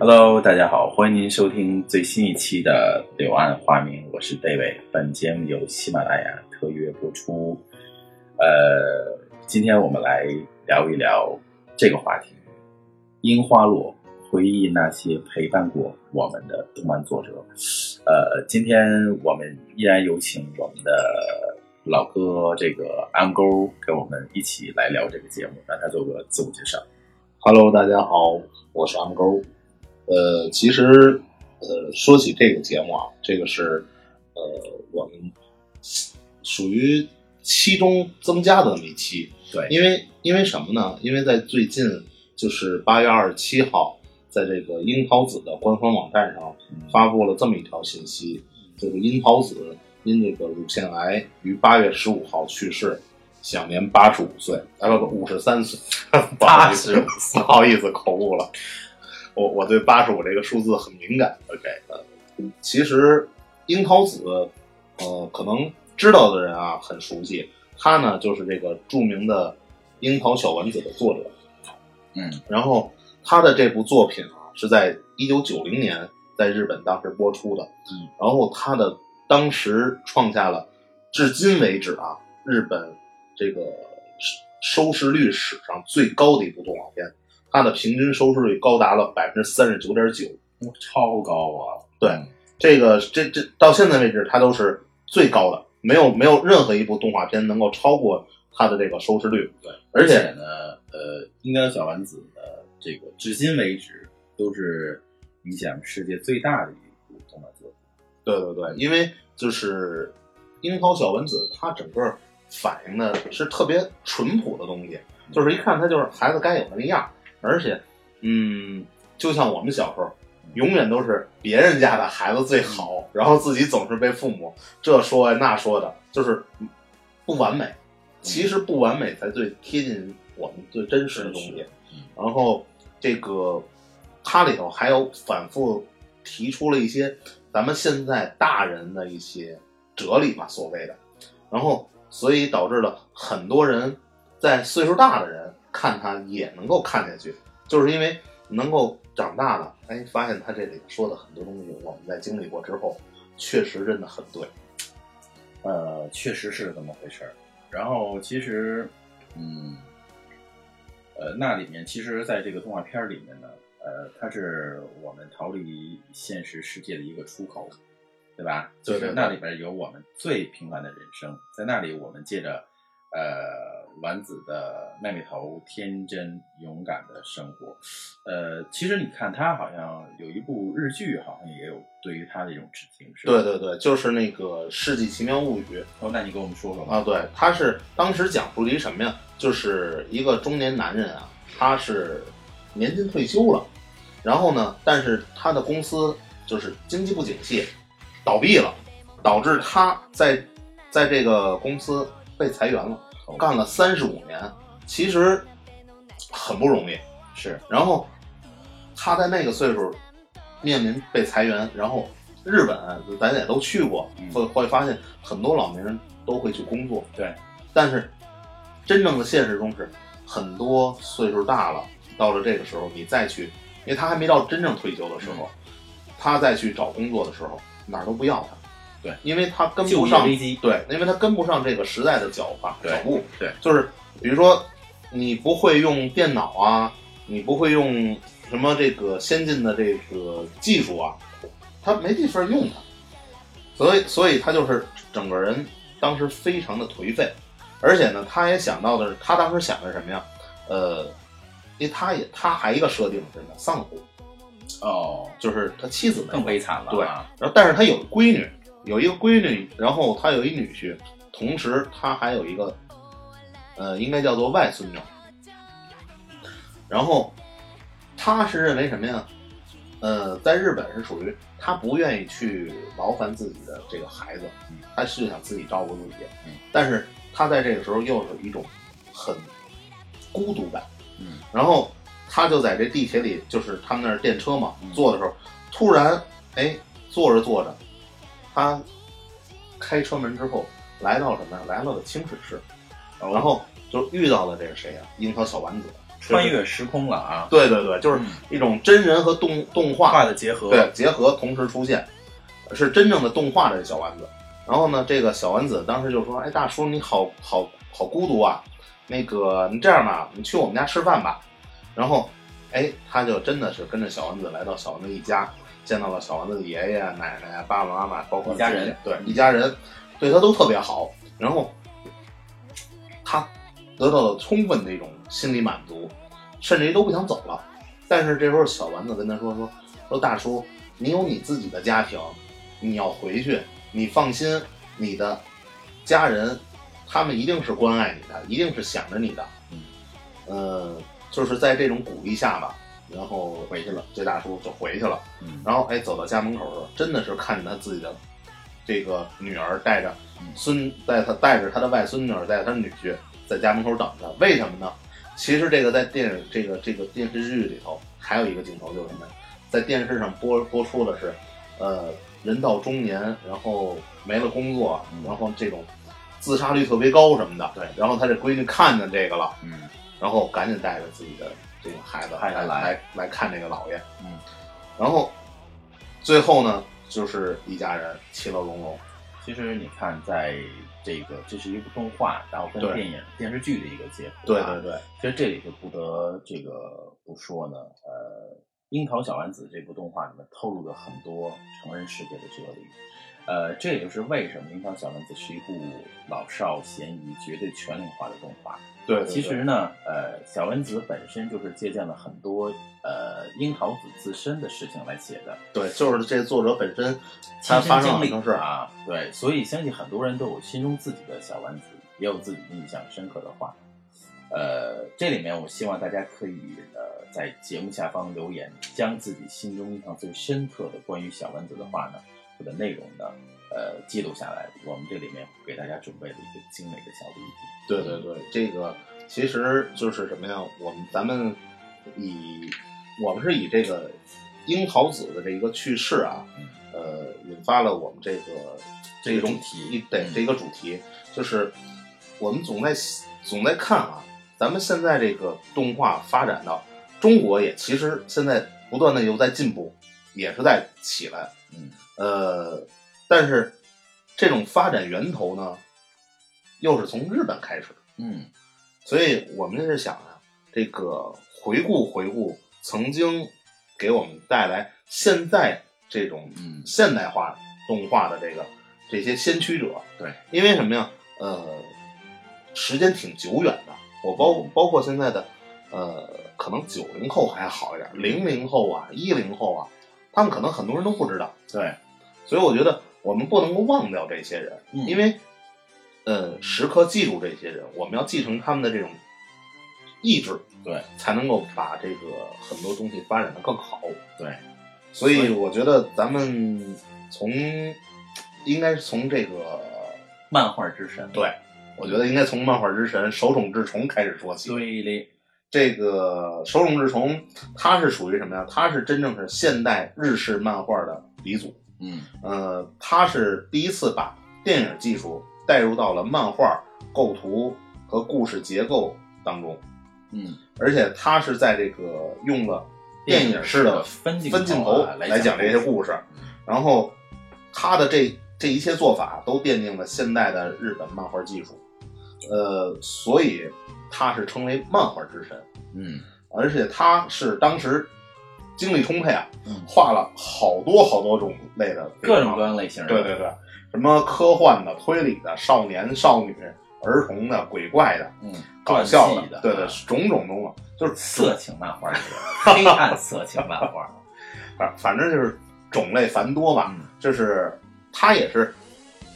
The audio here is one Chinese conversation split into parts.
Hello，大家好，欢迎您收听最新一期的《柳暗花明》，我是 David。本节目由喜马拉雅特约播出。呃，今天我们来聊一聊这个话题：樱花落，回忆那些陪伴过我们的动漫作者。呃，今天我们依然有请我们的老哥这个安勾跟我们一起来聊这个节目，让他做个自我介绍。Hello，大家好，我是安勾。呃，其实，呃，说起这个节目啊，这个是呃我们属于期中增加的那么一期。对因为因为什么呢？因为在最近就是八月二十七号，在这个樱桃子的官方网站上发布了这么一条信息，就是樱桃子因这个乳腺癌于八月十五号去世，享年八十五岁，啊不不五十三岁，不好意思，不好意思，口误了。我我对八十五这个数字很敏感。OK，呃，其实樱桃子，呃，可能知道的人啊很熟悉，他呢就是这个著名的《樱桃小丸子》的作者。嗯，然后他的这部作品啊是在一九九零年在日本当时播出的。嗯，然后他的当时创下了至今为止啊日本这个收收视率史上最高的一部动画片，它的平均收视率高达了百分之三十九点九。超高啊！对，这个这这到现在为止，它都是最高的，没有没有任何一部动画片能够超过它的这个收视率。对，而且呢，呃，樱桃小丸子的这个至今为止都是影响世界最大的一部动画作品。对对对，因为就是樱桃小丸子，它整个反映的是特别淳朴的东西，就是一看它就是孩子该有的那样，而且，嗯，就像我们小时候，永远都是别人家的孩子最好，然后自己总是被父母这说呀那说的，就是不完美。其实不完美才最贴近我们最真实的东西。然后这个它里头还有反复提出了一些咱们现在大人的一些哲理吧，所谓的，然后所以导致了很多人在岁数大的人看它也能够看下去，就是因为能够长大了，哎，发现他这里说的很多东西，我们在经历过之后，确实真的很对。呃，确实是这么回事儿。然后其实，嗯，呃，那里面其实，在这个动画片儿里面呢，呃，它是我们逃离现实世界的一个出口，对吧？对对对就是那里边有我们最平凡的人生，在那里我们借着呃丸子的妹妹头天真勇敢的生活。呃，其实你看，他好像有一部日剧，好像也有对于他的一种致敬，是吧？对对对，就是那个《世纪奇妙物语》哦，那你给我们说说吧。啊，对，他是当时讲述了一什么呀？就是一个中年男人啊，他是年近退休了，然后呢，但是他的公司就是经济不景气，倒闭了，导致他在在这个公司被裁员了，干了三十五年，其实很不容易。是，然后他在那个岁数面临被裁员，然后日本咱也都去过，嗯会会发现很多老年人都会去工作，对，但是真正的现实中是很多岁数大了，到了这个时候你再去，因为他还没到真正退休的时候，他再去找工作的时候哪儿都不要他。对，因为他跟不上业危机。对，因为他跟不上这个时代的脚法脚步，对，就是比如说你不会用电脑啊，你不会用什么这个先进的这个技术啊，他没地方用它，所以所以他就是整个人当时非常的颓废，而且呢，他也想到的是，他当时想的是什么呀？呃，因为他也他还一个设定是什么？丧夫，哦，就是他妻子更悲惨了、对啊。然后但是他有闺女，有一个闺女，然后他有一女婿，同时他还有一个，呃，应该叫做外孙女。然后他是认为什么呀？呃，在日本是属于他不愿意去劳烦自己的这个孩子嗯，他是想自己照顾自己嗯，但是他在这个时候又有一种很孤独感，嗯然后他就在这地铁里，就是他们那儿电车嘛嗯，坐的时候，突然哎坐着坐着，他开车门之后来到什么呀？来到了清水市，然后就遇到了这个谁呀？樱桃小丸子，穿越时空了啊，对对对，就是嗯。一种真人和动动画画的结合，对结合同时出现，是真正的动画的小丸子。然后呢，这个小丸子当时就说：“哎，大叔，你好好好孤独啊，那个你这样吧，你去我们家吃饭吧。”然后，哎，他就真的是跟着小丸子来到小丸子一家，见到了小丸子的爷爷奶奶、爸爸妈妈，包括一家人对一家人，对他都特别好。然后他得到了充分的一种心理满足，甚至于都不想走了。但是这时候小丸子跟他说说说大叔，你有你自己的家庭，你要回去，你放心，你的家人他们一定是关爱你的，一定是想着你的。嗯，呃，就是在这种鼓励下吧，然后回去了，这大叔就回去了。嗯然后哎，走到家门口的时候，真的是看见他自己的这个女儿带着嗯孙，带他带着他的外孙女儿，带着他女婿在家门口等着。为什么呢？其实这个在电影这个这个电视剧里头还有一个镜头就是什么呀？在电视上播播出的是，呃，人到中年，然后没了工作，嗯然后这种自杀率特别高什么的。对然后他这闺女看见这个了，嗯然后赶紧带着自己的这个孩子来来来来看这个姥爷。嗯，然后最后呢，就是一家人其乐融融。其实你看，在这个这是一部动画，然后跟电影电视剧的一个结合、啊，对对对，其实这里就不得这个不说呢，呃，《樱桃小丸子》这部动画里面透露了很多成人世界的哲理，呃，这也就是为什么《樱桃小丸子》是一部老少咸宜、绝对全龄化的动画。对对对其实呢，呃，小丸子本身就是借鉴了很多呃樱桃子自身的事情来写的，对，就是这作者本身他亲发生身经历。啊，对，所以相信很多人都有心中自己的小丸子，也有自己印象深刻的话。呃，这里面我希望大家可以呃在节目下方留言，将自己心中印象最深刻的关于小丸子的话呢，或者内容呢，呃记录下来。我们这里面给大家准备了一个精美的小礼品。对对对，这个其实就是什么呀？我们咱们以我们是以这个樱桃子的这一个去世啊，嗯呃，引发了我们这个这个种主题一对嗯这个主题，就是我们总在总在看啊，咱们现在这个动画发展到中国也其实现在不断的又在进步，也是在起来。嗯呃，但是这种发展源头呢，又是从日本开始，嗯所以我们是想啊，这个回顾回顾曾经给我们带来现在这种嗯现代化动画的这个这些先驱者。对，因为什么呀？呃，时间挺久远的，我包嗯包括现在的呃，可能九零后还好一点，零零后啊，一零后啊，他们可能很多人都不知道。对，所以我觉得我们不能够忘掉这些人，嗯因为呃，时刻记住这些人，我们要继承他们的这种意志，对，才能够把这个很多东西发展的更好。对，所以所以我觉得咱们从应该是从这个，漫画之神。对我觉得应该从漫画之神手冢治虫开始说起。对嘞，这个手冢治虫，他是属于什么呀？他是真正是现代日式漫画的鼻祖。嗯。呃，他是第一次把电影技术带入到了漫画构图和故事结构当中，嗯，而且他是在这个用了电影式的分镜分镜头啊来讲这些故事，然后他的这这一切做法都奠定了现代的日本漫画技术，呃，所以他是称为漫画之神，嗯。而且他是当时精力充沛啊，嗯，画了好多好多种类的各种各样类型的。对对对，什么科幻的、推理的、少年少女、儿童的、鬼怪的、嗯，搞笑的，对对啊，种种种种，就是色情漫画 黑暗色情漫画。反反正就是种类繁多吧。嗯就是他也是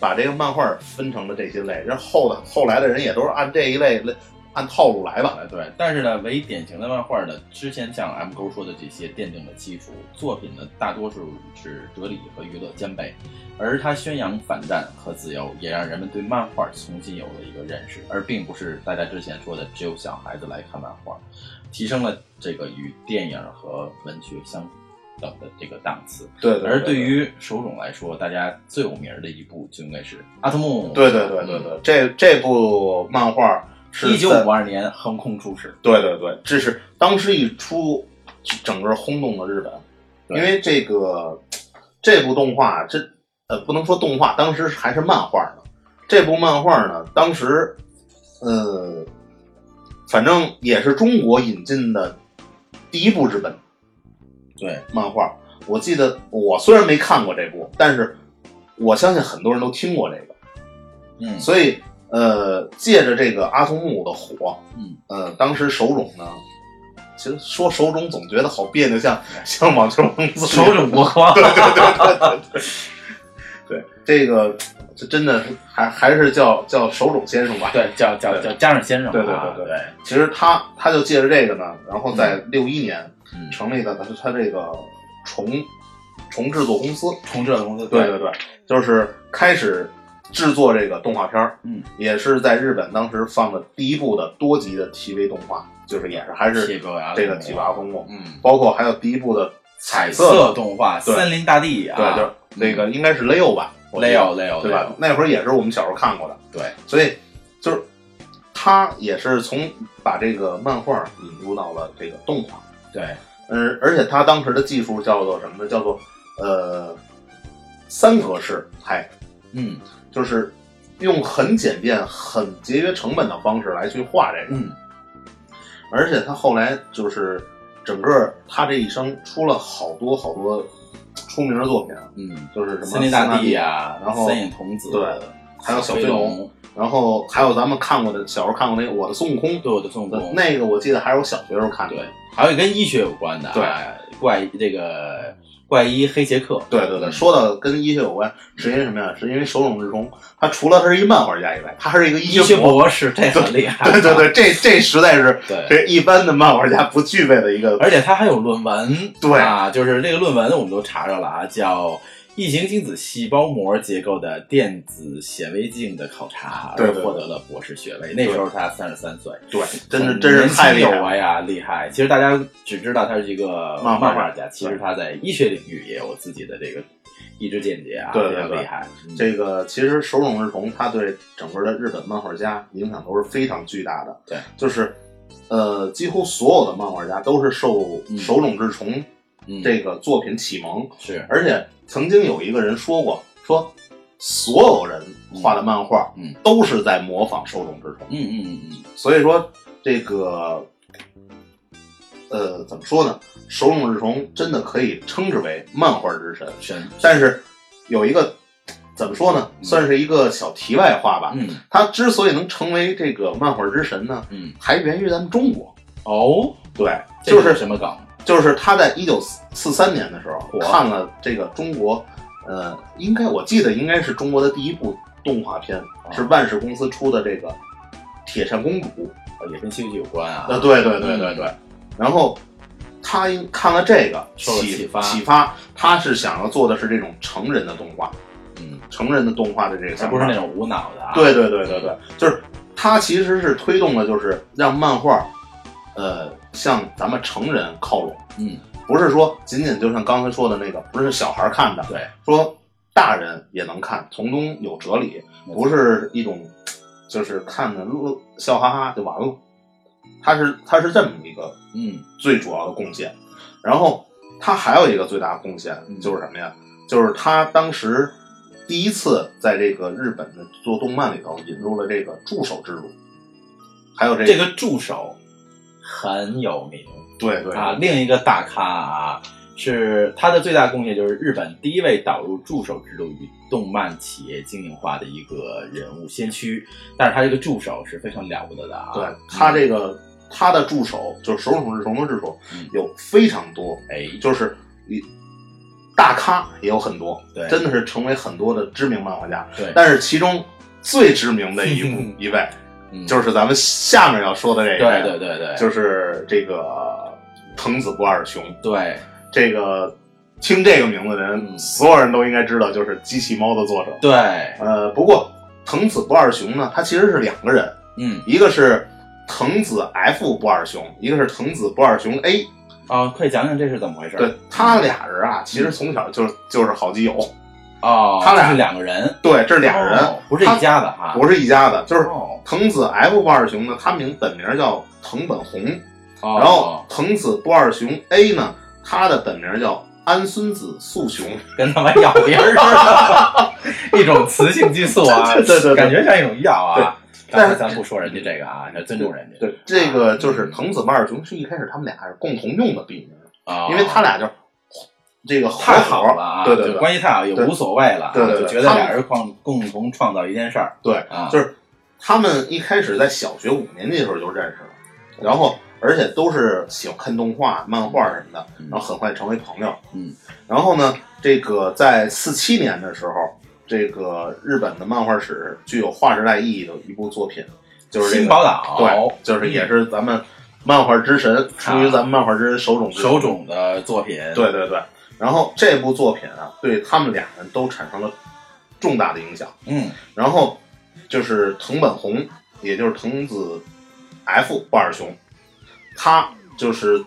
把这个漫画分成了这些类，然后后的后来的人也都是按这一类类按套路来吧。哎，对，但是呢，为典型的漫画呢，之前像 M 勾说的这些奠定了基础，作品呢大多数是哲理和娱乐兼备，而他宣扬反战和自由，也让人们对漫画重新有了一个认识，而并不是大家之前说的只有小孩子来看漫画，提升了这个与电影和文学相等的这个档次。对对而对于手冢来说，大家最有名的一部就应该是《阿童木》。对对对对对，这这部漫画是一九在五二年横空出世。对对对，这是当时一出，整个轰动了日本，因为这个这部动画，这呃不能说动画，当时还是漫画呢。这部漫画呢，当时呃，反正也是中国引进的第一部日本对，漫画。我记得我虽然没看过这部，但是我相信很多人都听过这个。嗯，所以呃，借着这个阿童木的火，嗯，呃，当时手冢呢，其实说手冢总觉得好别扭，像像网球王子。手冢国光。对对对对对对，这个这真的是还还是叫叫手冢先生吧。对，叫叫叫加上先生对对啊对对。对，其实他他就借着这个呢，然后在六一年嗯，成立的他他这个重重制作公司，重制作公司，对对对，就是开始制作这个动画片儿，嗯，也是在日本当时放的第一部的多集的 TV 动画，就是也是还是这个《几把风梦》，嗯，包括还有第一部的彩色色动画《森林大地》啊，对，就是那个应该是 Leo 吧我记得 Leo Leo 对吧？？那会儿也是我们小时候看过的，对，所以就是他也是从把这个漫画引入到了这个动画，对，嗯，而且他当时的技术叫做什么呢？叫做呃三格式拍，嗯就是用很简便、很节约成本的方式来去画这个。嗯，而且他后来就是整个他这一生出了好多好多出名的作品，嗯，就是什么森林大地啊，然后三眼童子，对还有小飞飞龙，然后还有咱们看过的小时候看过那个《我的孙悟空》，对我的孙悟空，那个我记得还是我小学时候看的。对，还有跟医学有关的，对哎怪这个怪医黑杰克，对对对，说到跟医学有关，是因为什么呀？是因为手冢治虫，他除了他是一漫画家以外，他还是一个医医学博。士，这很厉害，对对对，这这实在是对。这一般的漫画家不具备的一个。而且他还有论文，对啊，就是那个论文我们都查着了啊，叫《异形精子细胞膜结构的电子显微镜的考察》，而获得了博士学位。那时候他三十三岁，对，真是真是太厉害了。有为呀，厉害！其实大家只知道他是一个漫画家，其实他在医学领域也有自己的这个一知见解啊，对对对非常厉害。嗯这个其实手冢治虫他对整个的日本漫画家影响都是非常巨大的。对，就是呃，几乎所有的漫画家都是受嗯手冢治虫嗯这个作品启蒙，是而且曾经有一个人说过，说所有人画的漫画，嗯都是在模仿手冢治虫。嗯嗯嗯嗯，所以说这个呃，怎么说呢？手冢治虫真的可以称之为漫画之神。神，但是有一个怎么说呢？嗯算是一个小题外话吧。嗯他之所以能成为这个漫画之神呢，嗯，还源于咱们中国。哦，对，就是什么梗？就是他在一九四三年的时候嚯看了这个中国，呃，应该我记得应该是中国的第一部动画片，啊是万氏公司出的这个《铁扇公主》。哦也跟西游记有关啊。啊，对对对嗯对对。然后他因看了这个启受启发启发，他是想要做的是这种成人的动画，嗯，成人的动画的这个他。不是那种无脑的啊。对对对对对，就是他其实是推动了，就是让漫画，呃，向咱们成人靠拢，嗯，不是说仅仅就像刚才说的那个，不是小孩看的，对，说大人也能看，从中有哲理，不是一种就是看的乐笑哈哈就完了。他是他是这么一个嗯最主要的贡献。然后他还有一个最大的贡献嗯就是什么呀？就是他当时第一次在这个日本的做动漫里头引入了这个助手制度，还有这这个助手很有名对对啊。另一个大咖啊，是他的最大贡献就是日本第一位导入助手制度与动漫企业经营化的一个人物先驱。但是他这个助手是非常了不得的啊。对他这个他的助手就是手冢治虫的助手嗯有非常多，哎，就是你大咖也有很多，对真的是成为很多的知名漫画家。对，但是其中最知名的一部 一位嗯就是咱们下面要说的这个，对对对对，就是这个藤子不二雄。对这个听这个名字的人，嗯所有人都应该知道，就是机器猫的作者。对，呃，不过藤子不二雄呢，他其实是两个人，嗯一个是藤子 F 不二雄，一个是藤子不二雄 A。哦，快讲讲这是怎么回事？对他俩人啊，其实从小就就是好基友。哦，他俩是两个人，对，这是俩人，哦不是一家的哈，不是一家的，就是哦。藤子 F 不二雄呢，他名本名叫藤本弘，哦，然后藤子不二雄 A 呢，他的本名叫安孙子素雄。跟他妈药名儿似的，一种雌性激素啊，对对对对。感觉像一种药啊。但是咱不说人家这个啊，要尊重人家。对，这个就是藤子不二雄是一开始他们俩是共同用的笔名，啊，因为他俩就这个合太好了啊，对对对，关系太好也无所谓了啊，对对对就觉得俩人创共同创造一件事儿对，啊，就是他们一开始在小学五年级的时候就认识了，然后而且都是喜欢看动画、漫画什么的，嗯然后很快成为朋友。嗯，然后呢，这个在四七年的时候，这个日本的漫画史具有划时代意义的一部作品，就是这个新宝岛对，就是也是咱们漫画之神，出于咱们漫画之神手冢手冢的作品，对对对，然后这部作品啊，对他们俩人都产生了重大的影响。嗯然后就是藤本弘，也就是藤子 F 不二雄，他就是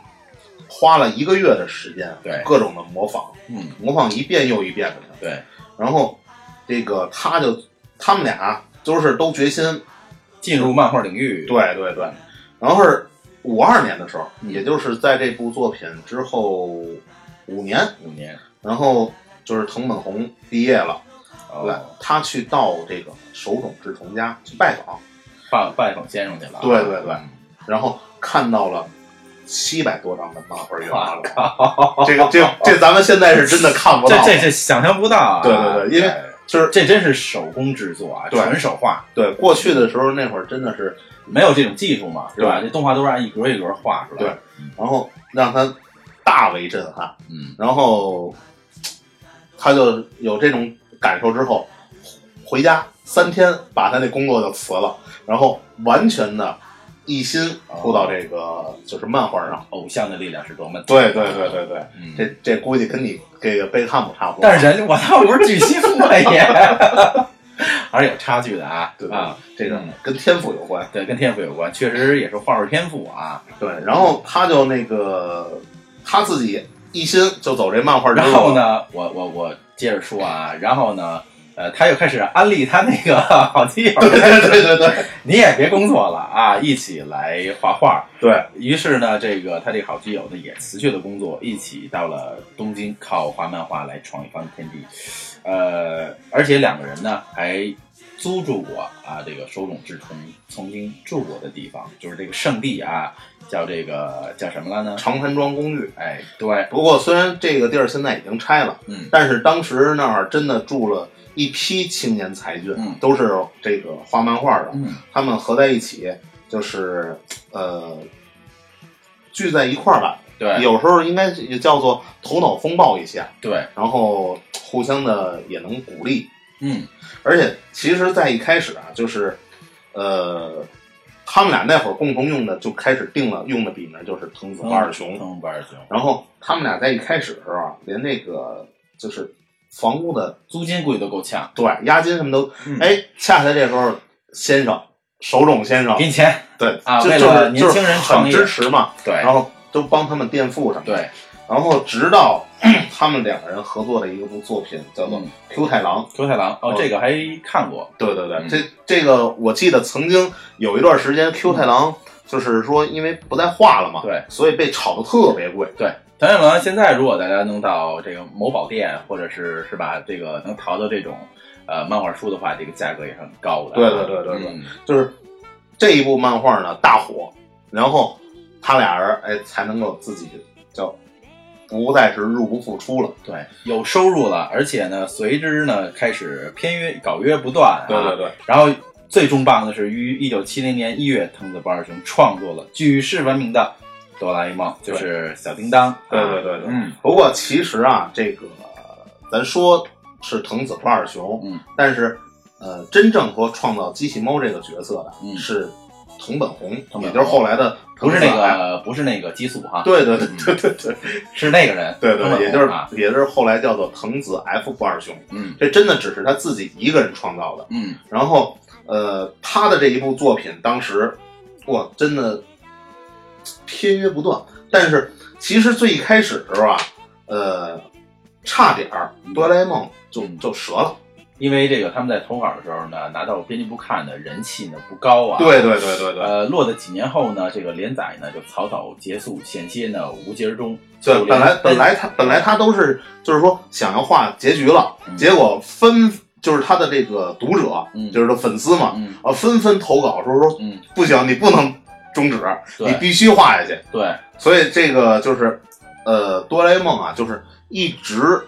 花了一个月的时间，对各种的模仿，嗯模仿一遍又一遍的。对，然后这个他就他们俩就是都决心，进入漫画领域，对对对，然后是五二年的时候，嗯也就是在这部作品之后五年，五年。然后就是藤本弘毕业了，来哦，他去到这个手冢治虫家去拜访，拜拜访先生去了啊，对对对。嗯。然后看到了七百多张的漫画原画了。这个这这咱们现在是真的看不到。这这这想象不到啊！对对对因为就是这真是手工制作啊，对。纯手画，对过去的时候那会儿真的是，没有这种技术嘛，对吧？这动画都是按一格一格画出来对。然后让他大为震撼，嗯，然后他就有这种感受之后，回家三天把他那工作就辞了，然后完全的一心扑到这个就是漫画上。偶像的力量是多么对对对对对，嗯，这这估计跟你这个贝克汉姆差不多。但是人我倒，不是巨星嘛也，还是有差距的啊对对啊，这个嗯跟天赋有关。对，跟天赋有关，确实也是画画天赋啊。对，然后他就那个他自己一心就走这漫画之后？呢，我我我接着说啊，然后呢，呃，他又开始安利他那个 好基友，对对对对对你也别工作了啊，一起来画画。对，于是呢，这个他这个好基友呢也辞去了工作，一起到了东京，靠画漫画来闯一番天地。呃，而且两个人呢还租住过啊这个手冢治虫曾经住过的地方，就是这个圣地啊，叫这个叫什么了呢？长山庄公寓。哎，对，不过虽然这个地儿现在已经拆了，嗯，但是当时那儿真的住了一批青年才俊，嗯都是这个画漫画的，嗯，他们合在一起就是呃聚在一块儿吧。对，有时候应该也叫做头脑风暴一下，对，然后互相的也能鼓励。嗯，而且其实，在一开始啊，就是呃，他们俩那会儿共同用的就开始定了用的笔名就是藤子不二雄。藤不二雄，然后他们俩在一开始的时候啊，连那个就是房屋的租金估计都够呛，对押金什么都，嗯。哎，恰恰这时候先生手冢先生。给你钱，对啊就是就是轻人很支持嘛，对。然后都帮他们垫付什么。对，然后直到 他们两个人合作的一个部作品叫做《嗯 Q 太郎》。Q 太郎，哦哦，这个还看过，对对对，嗯。这这个我记得曾经有一段时间，Q 太郎就是说因为不再画了嘛，对，所以被炒得特别贵。对，藤太郎现在如果大家能到这个某宝店，或者是是吧，这个能淘到这种呃漫画书的话，这个价格也是很高的。对对对对对。嗯。就是这一部漫画呢大火，然后他俩人哎才能够自己叫不再是入不敷出了。对，有收入了，而且呢，随之呢开始片约稿约不断、啊。对对对，然后最重磅的是，于一九七零年一月，藤子不二雄创作了举世闻名的《哆啦 A 梦》，就是小叮当。对对对对嗯不过其实啊，这个咱说是藤子不二雄，嗯，但是呃，真正说创造机器猫这个角色的嗯是藤本弘，也就是后来的不是那个不是那个激素哈，对对对对对对 是那个人，对对，也就是也就是后来叫做藤子 F 不二雄，嗯这真的只是他自己一个人创造的。嗯然后呃，他的这一部作品当时哇，真的片约不断。但是其实最一开始的时候啊，呃，差点儿哆啦 A 梦就嗯就折了。因为这个他们在投稿的时候呢，拿到编辑部看的人气呢不高啊。对对对对对。呃，落得几年后呢，这个连载呢就草草结束，险些呢无疾而终。对本来本来他本来他都是就是说想要画结局了，嗯结果分就是他的这个读者，嗯就是说粉丝嘛，嗯啊纷纷投稿说说嗯，不行，你不能终止，你必须画下去。对，所以这个就是呃，哆啦 A 梦啊，就是一直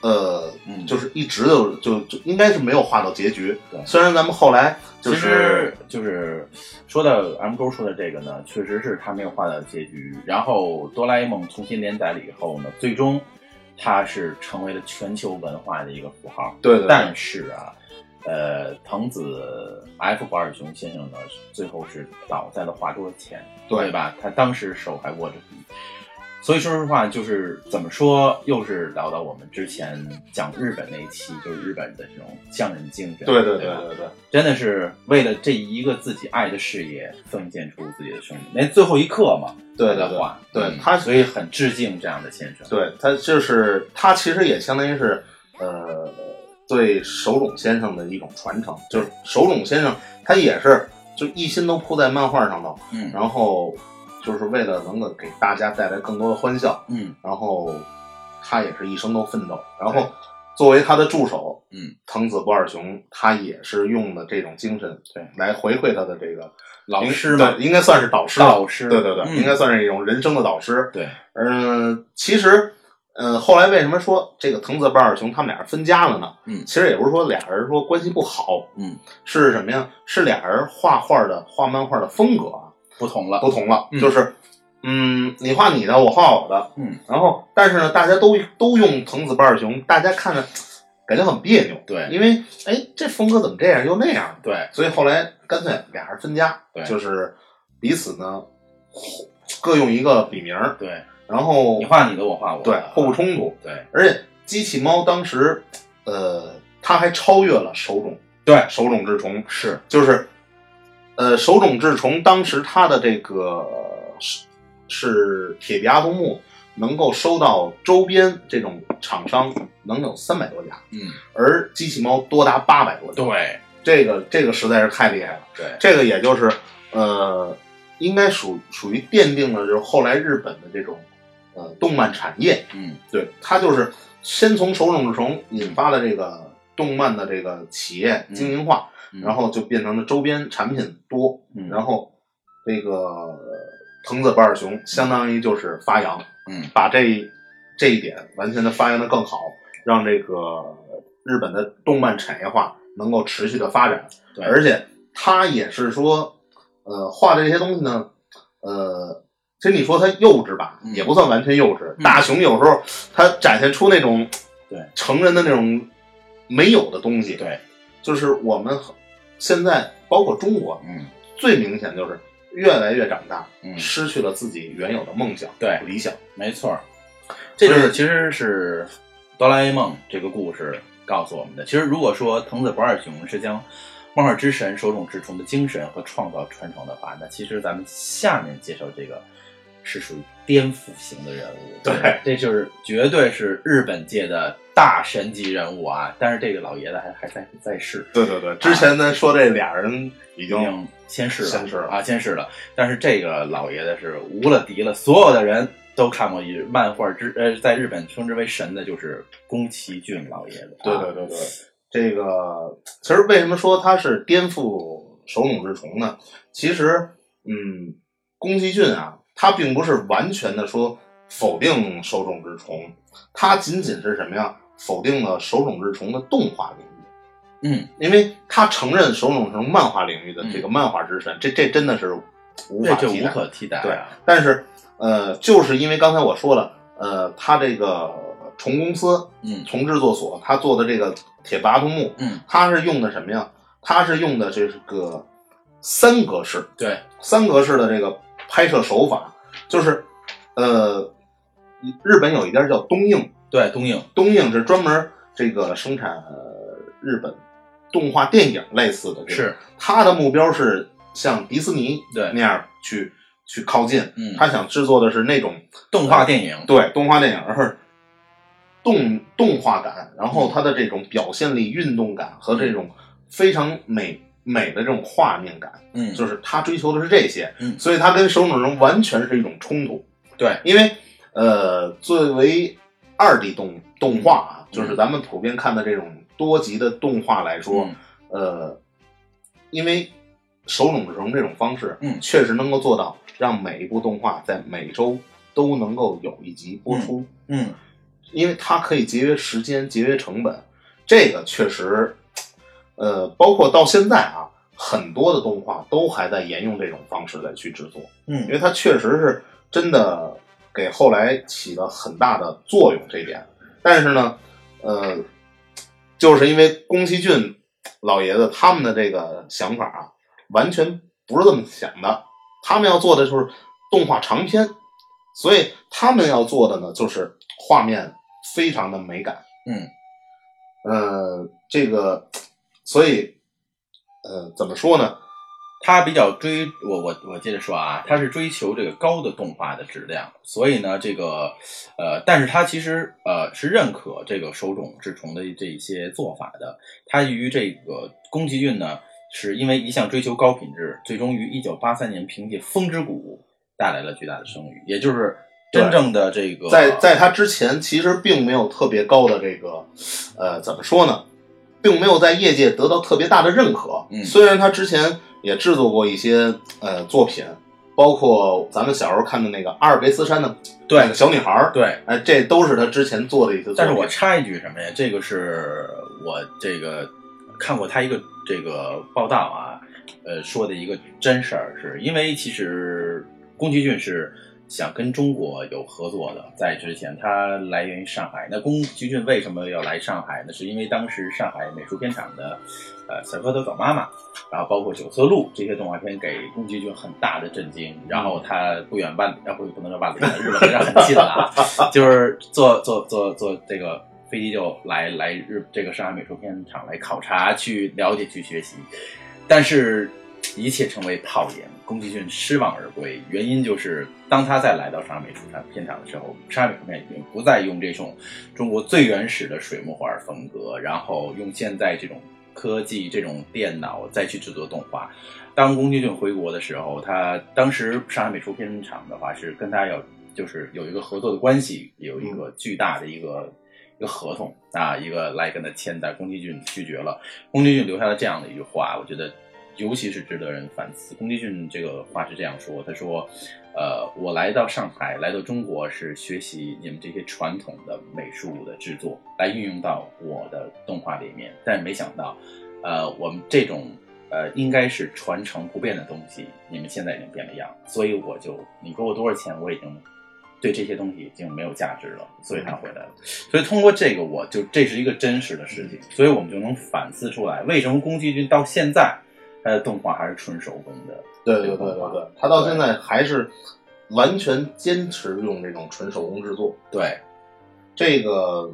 呃，嗯，就是一直都就就应该是没有画到结局对。虽然咱们后来就其是实就是说到 M 勾说的这个呢，确实是他没有画到结局。然后哆啦 A 梦重新连载了以后呢，最终它是成为了全球文化的一个符号。对对对但是啊，呃，藤子 F 不二雄先生呢，最后是倒在了画桌前，对对吧？他当时手还握着笔。所以说实话，就是怎么说，又是聊到我们之前讲日本那一期，就是日本的这种匠人精神，对对对吧？对对，真的是为了这一个自己爱的事业奉献出自己的生命，连最后一刻嘛，对的话，嗯对他所以很致敬这样的先生。对他就是他其实也相当于是呃对手冢先生的一种传承，就是手冢先生他也是就一心都扑在漫画上头，嗯。然后就是为了能够给大家带来更多的欢笑，嗯。然后他也是一生都奋斗，然后作为他的助手，嗯，藤子不二雄，他也是用的这种精神对。来回馈他的这个老师应该算是导师，导师对对对，嗯。应该算是一种人生的导师。对，嗯、其实，嗯、后来为什么说这个藤子不二雄他们俩分家了呢？嗯。其实也不是说俩人说关系不好，嗯，是什么呀？是俩人画画的画漫画的风格啊不同了，不同了，嗯。就是。嗯，你画你的，我画我的，嗯，然后但是呢，大家都都用藤子不二雄，大家看着感觉很别扭，对。因为哎，这风格怎么这样又那样？对。所以后来干脆俩人分家，对。就是彼此呢各用一个笔名，对，然后你画你的，我画我的，对互不冲突。对。而且机器猫当时，呃，它还超越了手冢，对。手冢治虫。是，就是，呃，手冢治虫当时它的这个是是铁臂阿童木能够收到周边这种厂商能有三百多家，嗯，而机器猫多达八百多家。对这个这个实在是太厉害了。对，这个也就是呃，应该属属于奠定了就是后来日本的这种呃动漫产业。嗯对，它就是先从手冢治虫引发了这个动漫的这个企业嗯经营化，嗯然后就变成了周边产品多，嗯。然后这个呃藤子不二雄相当于就是发扬，嗯。把这这一点完全的发扬的更好，让这个日本的动漫产业化能够持续的发展。对。而且他也是说，呃，画的这些东西呢，呃，其实你说他幼稚吧，嗯。也不算完全幼稚。嗯。大雄有时候他展现出那种对。成人的那种没有的东西，对，就是我们现在包括中国嗯最明显就是越来越长大，嗯失去了自己原有的梦想、对理想。没错儿，这就是其实是哆啦 A 梦这个故事告诉我们的。其实如果说藤子不二雄是将漫画之神手冢治虫的精神和创造传承的话，那其实咱们下面介绍这个是属于颠覆型的人物。对这就是绝对是日本界的大神级人物啊！但是这个老爷子还还在在世，对对对，之前咱说这俩人已经先逝了，先逝了啊，先逝了。但是这个老爷子是无了敌了，所有的人都看过一漫画之呃，在日本称之为神的就是宫崎骏老爷子。啊对对对对，这个其实为什么说他是颠覆手冢治虫呢？其实，嗯，宫崎骏啊，他并不是完全的说否定手冢治虫，他仅仅是什么呀？否定了手冢治虫的动画领域，嗯，因为他承认手冢治虫漫画领域的这个漫画之神，这这真的是无这就无法替代。可替代对啊。但是呃，就是因为刚才我说了，呃，他这个虫公司嗯虫制作所，他做的这个铁拔图木，嗯，它是用的什么呀？他是用的这个三格式，对，三格式的这个拍摄手法，就是呃，日本有一家叫东映，对，东映，东映是专门这个生产呃日本动画电影类似的这个，是，他的目标是像迪士尼对那样去去靠近，嗯，他想制作的是那种动画电影，对动画电影，而是动动画感，然后它的这种表现力、运动感和这种非常美美的这种画面感，嗯，就是他追求的是这些，嗯。所以他跟手冢治虫完全是一种冲突。对，因为呃，作为二 D 动动画啊，嗯。就是咱们普遍看的这种多集的动画来说，嗯。呃，因为手冢治虫这种方式，嗯。确实能够做到让每一部动画在每周都能够有一集播出，嗯。因为它可以节约时间、节约成本，这个确实，呃，包括到现在啊，很多的动画都还在沿用这种方式来去制作，嗯因嗯为它确实是真的给后来起了很大的作用，这一点。但是呢，呃，就是因为宫崎骏老爷子他们的这个想法啊，完全不是这么想的。他们要做的就是动画长篇，所以他们要做的呢，就是画面非常的美感。嗯呃，这个，所以，呃，怎么说呢？他比较追我我我接着说啊，他是追求这个高的动画的质量，所以呢，这个呃，但是他其实呃是认可这个手冢治虫的这一些做法的。他于这个宫崎骏呢，是因为一向追求高品质，最终于一九八三年凭借《风之谷》带来了巨大的声誉，也就是真正的这个在在他之前，其实并没有特别高的这个，呃，怎么说呢，并没有在业界得到特别大的认可。嗯虽然他之前也制作过一些呃作品，包括咱们小时候看的那个阿尔卑斯山的对那个小女孩儿，对哎，这都是他之前做的一些作品。但是我插一句什么呀？这个是我这个看过他一个这个报道啊，呃，说的一个真事儿，是因为其实宫崎骏是想跟中国有合作的，在之前他来源于上海。那宫崎骏为什么要来上海呢？是因为当时上海美术片厂的呃小蝌蚪找妈妈，然后包括九色鹿这些动画片给宫崎骏很大的震惊，然后他不远万里，啊不不能说万里，日本离这很近了啊，就是坐坐坐坐这个飞机就来来日这个上海美术片厂来考察、去了解、去学习，但是一切成为泡影。宫崎骏失望而归，原因就是当他再来到上海美术片厂的时候，上海美术片已经不再用这种中国最原始的水墨画风格，然后用现在这种科技、这种电脑再去制作动画。当宫崎骏回国的时候，他当时上海美术片厂的话是跟他要就是有一个合作的关系，有一个巨大的一个。一个合同啊，一个来跟他签，但宫崎骏拒绝了。宫崎骏留下了这样的一句话，我觉得尤其是值得人反思。宫崎骏这个话是这样说：“他说，呃，我来到上海，来到中国是学习你们这些传统的美术的制作，来运用到我的动画里面。但是没想到，呃，我们这种呃应该是传承不变的东西，你们现在已经变了样，所以我就你给我多少钱，我已经。”对这些东西已经没有价值了，所以他回来了。所以通过这个，我就这是一个真实的事情，所以我们就能反思出来，为什么宫崎骏到现在他的动画还是纯手工的。对对对对对，他到现在还是完全坚持用这种纯手工制作。对，这个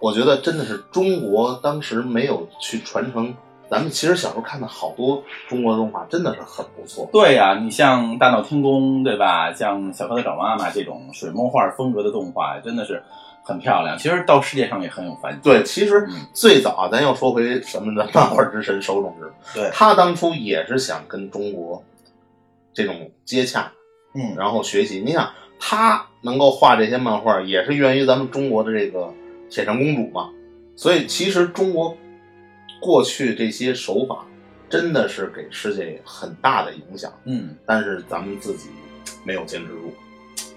我觉得真的是中国当时没有去传承。咱们其实小时候看的好多中国动画，真的是很不错。对呀、你像《大闹天宫》，对吧？像《小蝌蚪找妈妈》这种水墨画风格的动画，真的是很漂亮。其实到世界上也很有反响。对，其实嗯最早啊咱又说回什么呢？漫画之神手冢治虫，对，他当初也是想跟中国这种接洽，嗯，然后学习。你想，他能够画这些漫画，也是源于咱们中国的这个铁扇公主嘛。所以，其实中国过去这些手法真的是给世界很大的影响，嗯，但是咱们自己没有坚持住。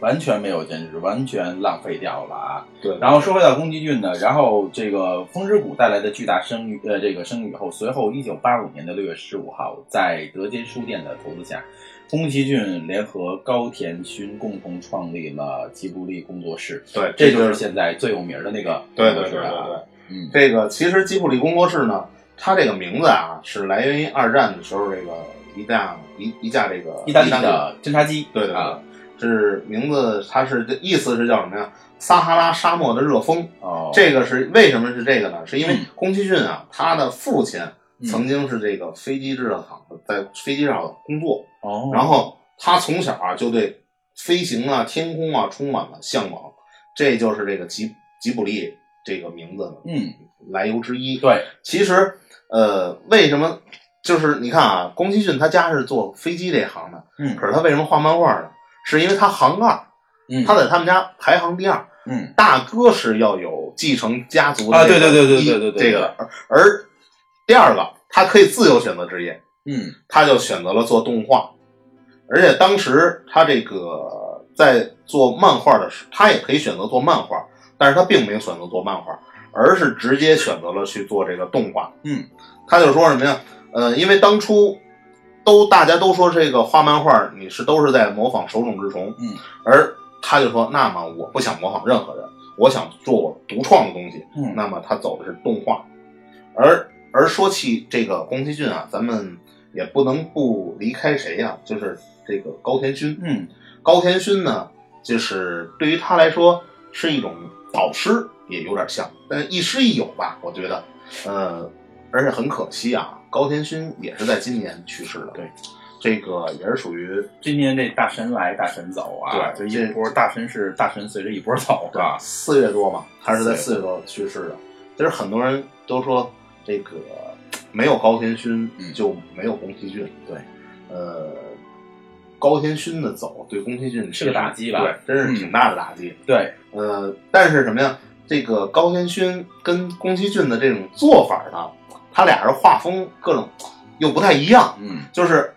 完全没有坚持，完全浪费掉了啊。对，然后说回到宫崎骏呢，然后这个《风之谷》带来的巨大声誉，呃，这个声誉以后，随后一九八五年的六月十五号，在德间书店的投资下，宫崎骏联合高田勋共同创立了吉卜力工作室，对，这就是现在最有名的那个工作室啊对对对。嗯，这个其实吉卜力工作室呢，它这个名字啊是来源于二战的时候这个一架一一架这个意大利的侦察机，对对对，啊，是名字它是意思是叫什么呀？撒哈拉沙漠的热风。哦，这个是为什么是这个呢？是因为嗯宫崎骏啊，他的父亲嗯曾经是这个飞机制造厂的，在飞机上工作，哦，然后他从小啊就对飞行啊、天空啊充满了向往，这就是这个吉吉卜力这个名字的嗯，来由之一。对，其实呃，为什么就是你看啊，宫崎骏他家是做飞机这行的，嗯可是他为什么画漫画呢？是因为他行二，嗯，他在他们家排行第二。嗯大哥是要有继承家族的啊这个对对对对一对对对这个，而而第二个他可以自由选择职业，嗯他就选择了做动画，而且当时他这个在做漫画的时候，他也可以选择做漫画，但是他并没有选择做漫画，而是直接选择了去做这个动画。嗯，他就说什么呀？呃，因为当初都大家都说这个画漫画你是都是在模仿手冢治虫，嗯，而他就说，那么我不想模仿任何人，我想做我独创的东西。嗯，那么他走的是动画，而而说起这个宫崎骏啊，咱们也不能不离开谁呀、就是这个高田勋。嗯高田勋呢，就是对于他来说是一种导师，也有点像，但亦师亦友吧，我觉得。呃，而且很可惜啊，高天勋也是在今年去世的。对，这个也是属于今年这大神来大神走啊，就对一波大神是大神随着一波走啊。四月多嘛，他是在四四月多去世的。其实很多人都说，这个没有高天勋嗯就没有宫崎骏。对，呃，高天勋的走对宫崎骏是个打击吧嗯对，真是挺大的打击。对，呃，但是什么呀？这个高天勋跟宫崎骏的这种做法呢，他俩人画风各种又不太一样。嗯。就是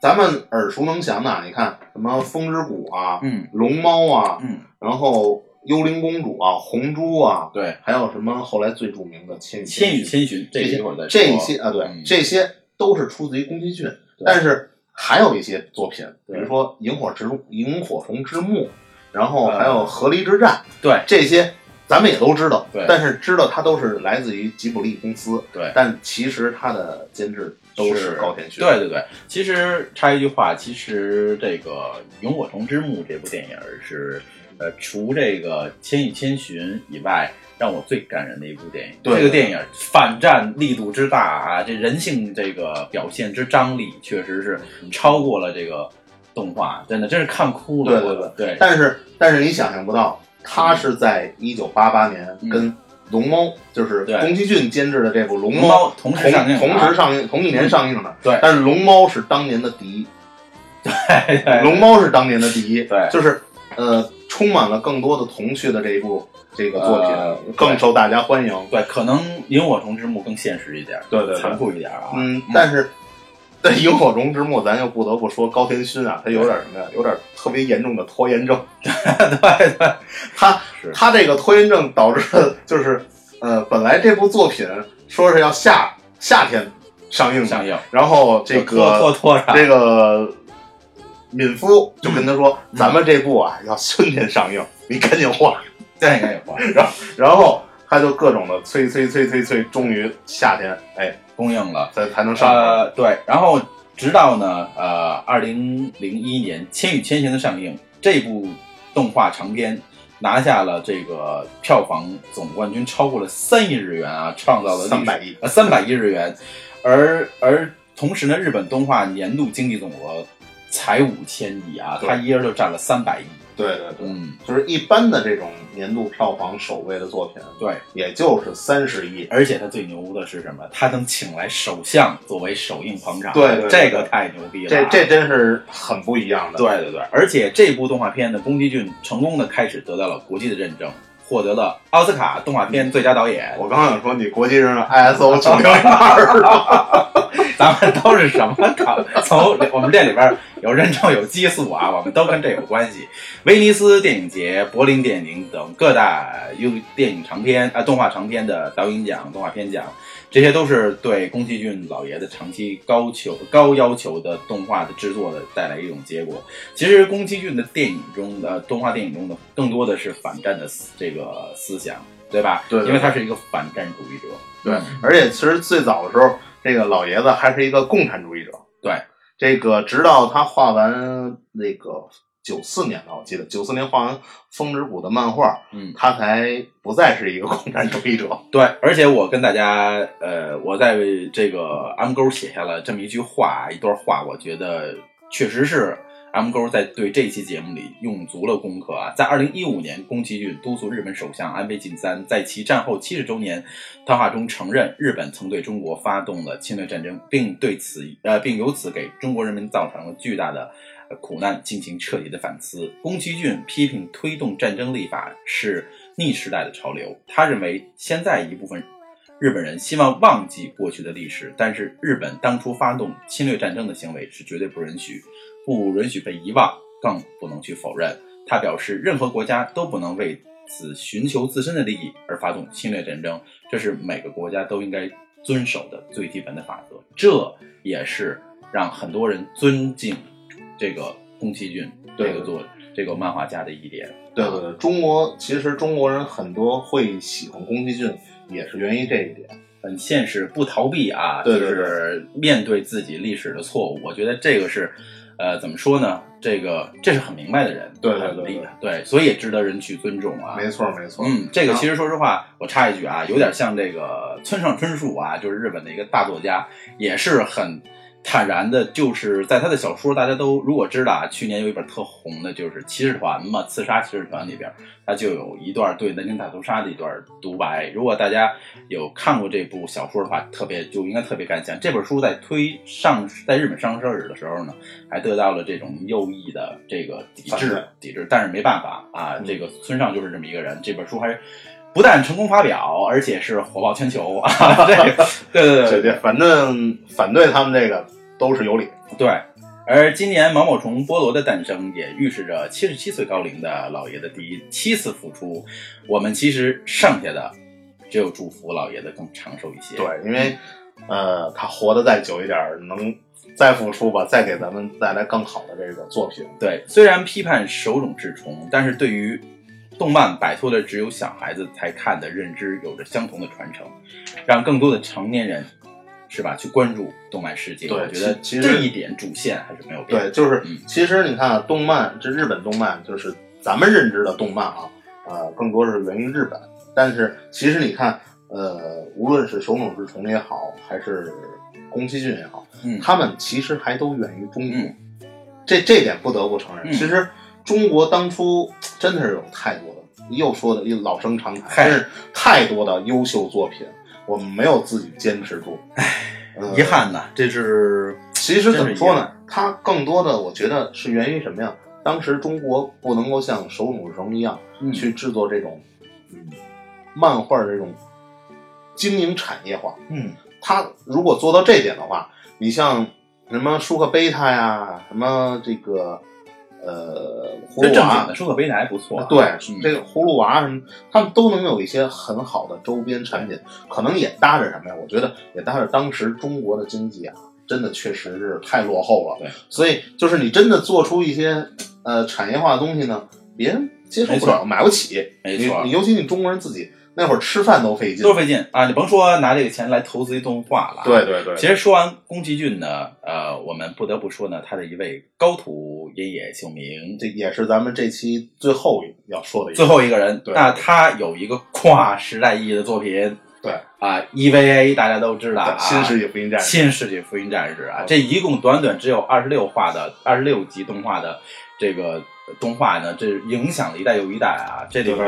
咱们耳熟能详的，你看什么《风之谷》啊，嗯龙猫》啊，嗯，然后幽灵公主啊，红猪啊，对，还有什么后来最著名的《千与千与寻》千寻，这这些。这些啊，对，嗯。这些都是出自于宫崎骏，但是还有一些作品，比如说《萤火之萤火虫之墓》，然后呃。还有《河狸之战》，对。这些咱们也都知道，对。但是知道它都是来自于吉卜力公司，对。但其实它的监制都是高田勋，对对对，其实插一句话，其实这个《萤火虫之墓》这部电影是，呃，除这个《千与千寻》以外，让我最感人的一部电影。对。这个电影反战力度之大啊，这人性这个表现之张力，确实是超过了这个动画，真的真是看哭了。对对。我对，但是但是你想象不到，他是在一九八八年嗯跟龙猫，就是对。宫崎骏监制的这部《龙龙猫》同时上映啊同时上映，同一年上映的。对。但是龙猫是当年的第一，对对龙猫是当年的第一，对。就是呃，充满了更多的童趣的这一部这个作品，呃更受大家欢迎。对，可能《萤火虫之墓》更现实一点，对对对。残酷一点啊。嗯，但是在《萤火虫之墓》，咱又不得不说高田勋啊，他有点什么呀？有点特别严重的拖延症。对 对，他他这个拖延症导致的就是呃，本来这部作品说是要夏夏天上映的，上映然后这个这个敏夫就跟他说，嗯咱们这部啊要春天上映，你赶紧画。赶紧画。”然后？然后他就各种的催催催催催，终于夏天哎供应了。才才能上。呃，对，然后直到呢，呃，二零零一年《千与千寻》的上映，这部动画长片拿下了这个票房总冠军，超过了三亿日元啊，创造了三百亿呃三百亿日元，而而同时呢，日本动画年度经济总额才五千亿啊，对它一人就占了三百亿。对对对，嗯，就是一般的这种年度票房首位的作品，对，也就是三十亿。而且它最牛的是什么？它能请来首相作为首映捧场，对对对这个太牛逼了啊。这这真是很不一样的。对对对，而且这部动画片的，宫崎骏成功的开始得到了国际的认证，获得了奥斯卡动画片最佳导演。我刚想说你国际上 ISO 九零二了？咱们都是什么考？从我们这里边有认证有激素啊，我们都跟这有关系。威尼斯电影节、柏林电影等各大优电影长片啊、动画长片的导演奖、动画片奖，这些都是对宫崎骏老爷子长期高求、高要求的动画的制作的带来一种结果。其实宫崎骏的电影中的动画电影中的更多的是反战的思这个思想，对吧？对对因为他是一个反战主义者。对，而且其实最早的时候，这个老爷子还是一个共产主义者。对，这个直到他画完那个九四年了，我记得九四年画完《风之谷》的漫画，嗯，他才不再是一个共产主义者。对，而且我跟大家，呃，我在这个 M 勾写下了这么一句话，一段话，我觉得确实是 M 勾在对这期节目里用足了功课啊。在二零一五年，宫崎骏督促日本首相安倍晋三在其战后七十周年谈话中承认，日本曾对中国发动了侵略战争，并对此呃，并由此给中国人民造成了巨大的。苦难进行彻底的反思。宫崎骏批评推动战争立法是逆时代的潮流，他认为现在一部分日本人希望忘记过去的历史，但是日本当初发动侵略战争的行为是绝对不允许，不允许被遗忘，更不能去否认。他表示，任何国家都不能为此寻求自身的利益而发动侵略战争，这是每个国家都应该遵守的最基本的法则。这也是让很多人尊敬这个宫崎骏这个作这个漫画家的一点。对对对，中国其实中国人很多会喜欢宫崎骏，也是源于这一点。很现实，不逃避啊，对对就是面对自己历史的错误。我觉得这个是，呃，怎么说呢？这个这是很明白的人，对对对对对，所以也值得人去尊重啊。没错没错，嗯，这个啊其实说实话，我插一句啊，有点像这个村上春树啊，就是日本的一个大作家，也是很坦然的，就是在他的小说，大家都如果知道啊，去年有一本特红的，就是《骑士团》嘛，《刺杀骑士团》里边，他就有一段对南京大屠杀的一段独白。如果大家有看过这部小说的话，特别就应该特别感想。这本书在推上在日本上市的时候呢，还得到了这种右翼的这个抵制抵制，但是没办法啊，嗯这个村上就是这么一个人。这本书还不但成功发表，而且是火爆全球 啊！这个对对对对对，反正反对他们这个都是有理。对。而今年毛毛虫菠萝的诞生，也预示着七十七岁高龄的老爷的第一七次复出。我们其实剩下的只有祝福老爷子更长寿一些。对，因为呃，他活得再久一点儿，能再复出吧，再给咱们带来更好的这个作品。对，虽然批判手冢治虫，但是对于动漫摆脱了只有小孩子才看的认知，有着相同的传承，让更多的成年人是吧去关注动漫世界。对我觉得其其实这一点主线还是没有变。对，就是嗯其实你看啊，动漫这日本动漫，就是咱们认知的动漫啊，呃，更多是源于日本。但是其实你看，呃，无论是手冢治虫也好，还是宫崎骏也好，嗯他们其实还都源于中国。嗯这这点不得不承认，嗯其实中国当初真的是有太多的，又说的又老生常谈，嗨真是太多的优秀作品，我们没有自己坚持住，呃遗。憾呐，这是其实怎么说呢？它更多的我觉得是源于什么呀？当时中国不能够像手冢治虫一样嗯去制作这种嗯漫画这种经营产业化。嗯它如果做到这点的话，你像什么舒克贝塔呀，什么这个呃葫芦娃这正经的，舒克贝塔还不错啊。对，嗯这个葫芦娃什么，他们都能有一些很好的周边产品，可能也搭着什么呀？我觉得也搭着当时中国的经济啊，真的确实是太落后了。对，所以就是你真的做出一些呃产业化的东西呢，别人接受不了，买不起。没错你你尤其你中国人自己那会儿吃饭都费劲。都费劲啊！你甭说拿这个钱来投资一动画了啊，对对对，其实说完宫崎骏呢，呃，我们不得不说呢，他的一位高土野野秀明，这也是咱们这期最后要说的一个。最后一个人，对那他有一个跨时代意义的作品，对啊，EVA 大家都知道啊，新世纪福音战士。新世纪福音战士啊，嗯这一共短短只有二十六话的二十六集动画的这个动画呢，这影响了一代又一代啊，这里边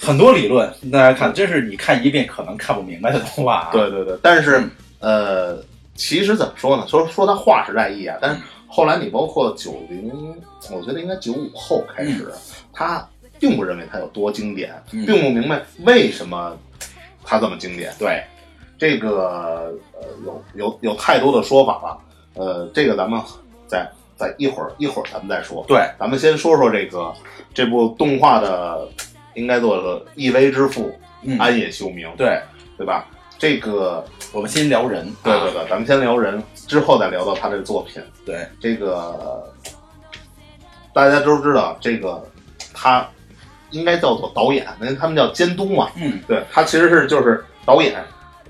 很多理论，大家看，这是你看一遍可能看不明白的动画啊。对对对，但是、嗯呃，其实怎么说呢？说说他话是在意义啊，但是嗯后来你包括九零，我觉得应该九五后开始，他并不认为它有多经典，嗯并不明白为什么它这么经典。对，这个呃有有有太多的说法了，呃，这个咱们再再一会儿一会儿咱们再说。对，咱们先说说这个这部动画的应该做的 EV 之父嗯，安野秀明，对，对吧？这个我们先聊人，啊对对对，咱们先聊人，之后再聊到他这个作品。对，这个大家都知道，这个他应该叫做导演，因为他们叫监督嘛。嗯，对他其实是就是导演，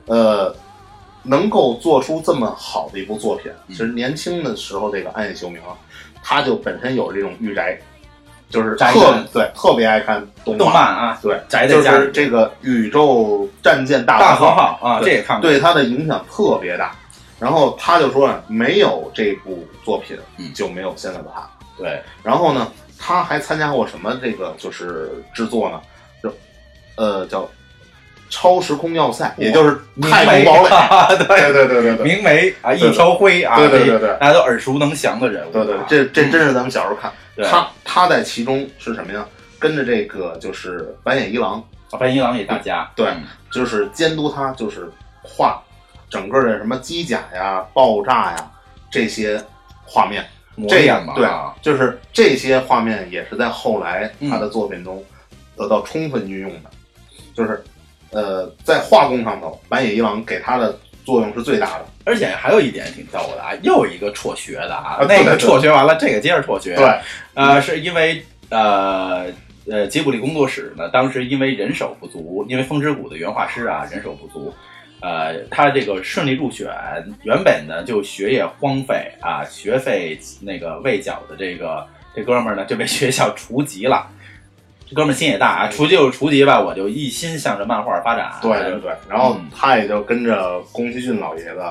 呃，能够做出这么好的一部作品，嗯其实年轻的时候，这个安野秀明啊，他就本身有这种御宅，就是宅特对特别爱看动动漫啊，对，就宅在家里是这个宇宙战舰大大和和号，啊，这也看过，对他的影响特别大。然后他就说啊，没有这部作品嗯就没有现在的他。对，然后呢，他还参加过什么这个就是制作呢？就呃叫超时空要塞，也就是太空堡垒。垒，对对对对对明媒啊，一条灰啊，对对对对大家都耳熟能详的人物，对对，啊这这真是咱们小时候看。对他他在其中是什么呀？跟着这个就是板野一郎，白银狼也大家，对嗯。就是监督他，就是画整个的什么机甲呀、爆炸呀这些画面。这样吧，对啊，就是这些画面也是在后来嗯他的作品中得到充分运用的，就是呃，在画工上头，板野一郎给他的作用是最大的。而且还有一点挺逗的啊，又一个辍学的啊啊，那个辍学完了，这个接着辍学，对，呃，是因为呃呃吉卜力工作室呢，当时因为人手不足，因为风之谷的原画师啊人手不足，呃，他这个顺利入选，原本呢就学业荒废啊，学费那个未缴的这个这哥们儿呢就被学校除籍了。这哥们儿心也大啊，除籍就除籍吧，我就一心向着漫画发展。对对对，然后嗯他也就跟着宫崎骏老爷子，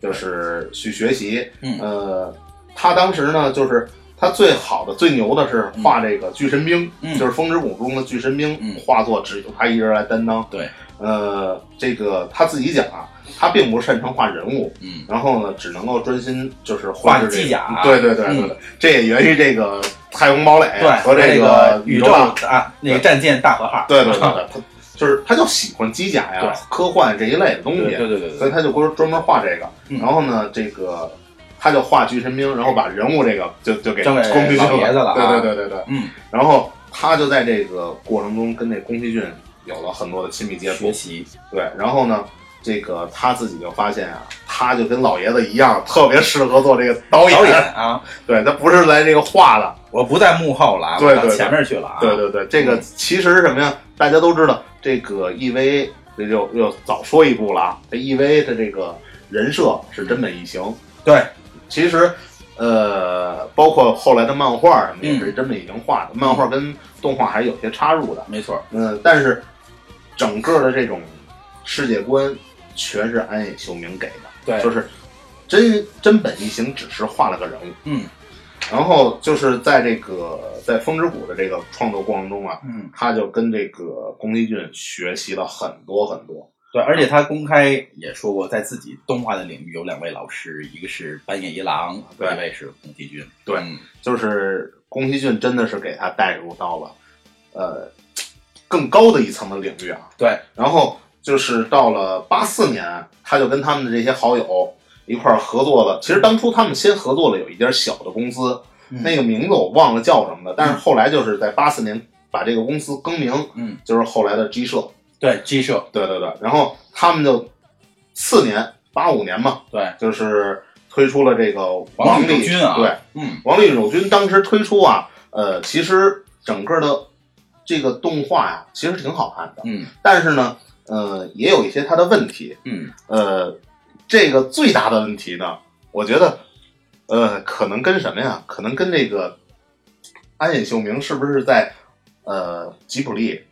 就是去学习。嗯呃，他当时呢，就是他最好的、最牛的是画这个巨神兵，嗯就是风之谷中的巨神兵，嗯画作只有他一人来担当。对，呃，这个他自己讲啊，他并不擅长画人物，嗯，然后呢，只能够专心就是画机甲对对对对这也源于这个太空堡垒，和这个宇宙啊，那个战舰大和号。对对对 对，他就是他就喜欢机甲呀、科幻这一类的东西，对对对所以他就专专门画这个。嗯然后呢，这个他就画巨神兵，然后把人物这个就就给宫崎骏了啊对对对对对。嗯，然后他就在这个过程中跟那宫崎骏有了很多的亲密接触学。习，对，然后呢，这个他自己就发现啊，他就跟老爷子一样，特别适合做这个导演。导演啊，对他不是来这个画的。我不在幕后了啊，我到对对对前面去了啊。对对对，这个其实是什么呀？大家都知道，这个 EV 这就又早说一步了啊。这 EV 的这个人设是真本一行，对其实呃，包括后来的漫画什么也是嗯真本一行画的，漫画跟动画还是有些插入的。没错，嗯，但是整个的这种世界观全是安野秀明给的，对，就是真真本一行只是画了个人物。嗯然后就是在这个在风之谷的这个创作过程中啊，嗯，他就跟这个宫崎骏学习了很多很多。对，而且他公开也说过，在自己动画的领域有两位老师，一个是板野一郎，对一位是宫崎骏。对嗯就是宫崎骏真的是给他带入到了呃更高的一层的领域啊。对，然后就是到了八四年，他就跟他们的这些好友一块儿合作了。其实当初他们先合作了有一家小的公司，嗯那个名字我忘了叫什么了，但是后来就是在八四年把这个公司更名，嗯，就是后来的 G 社。对，G 社，对对对，然后他们就次年八五年嘛，对，就是推出了这个王力王力友军啊，对，，嗯。王力友军当时推出啊，呃，其实整个的这个动画呀、其实挺好看的，嗯。但是呢，呃，也有一些它的问题，嗯，呃，这个最大的问题呢，我觉得，呃，可能跟什么呀？可能跟这个安野秀明是不是在呃吉卜力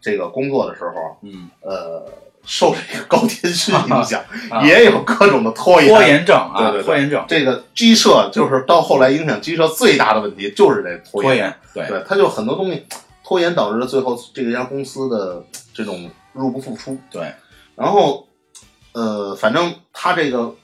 这个工作的时候，嗯，呃，受这个高田勋影响，啊也有各种的拖延。拖延症啊，对对对拖延症，这个鸡舍就是到后来影响鸡舍最大的问题就是这拖拖延，对，对，它就很多东西拖延导致了最后这家公司的这种入不敷出。对，然后呃，反正他这个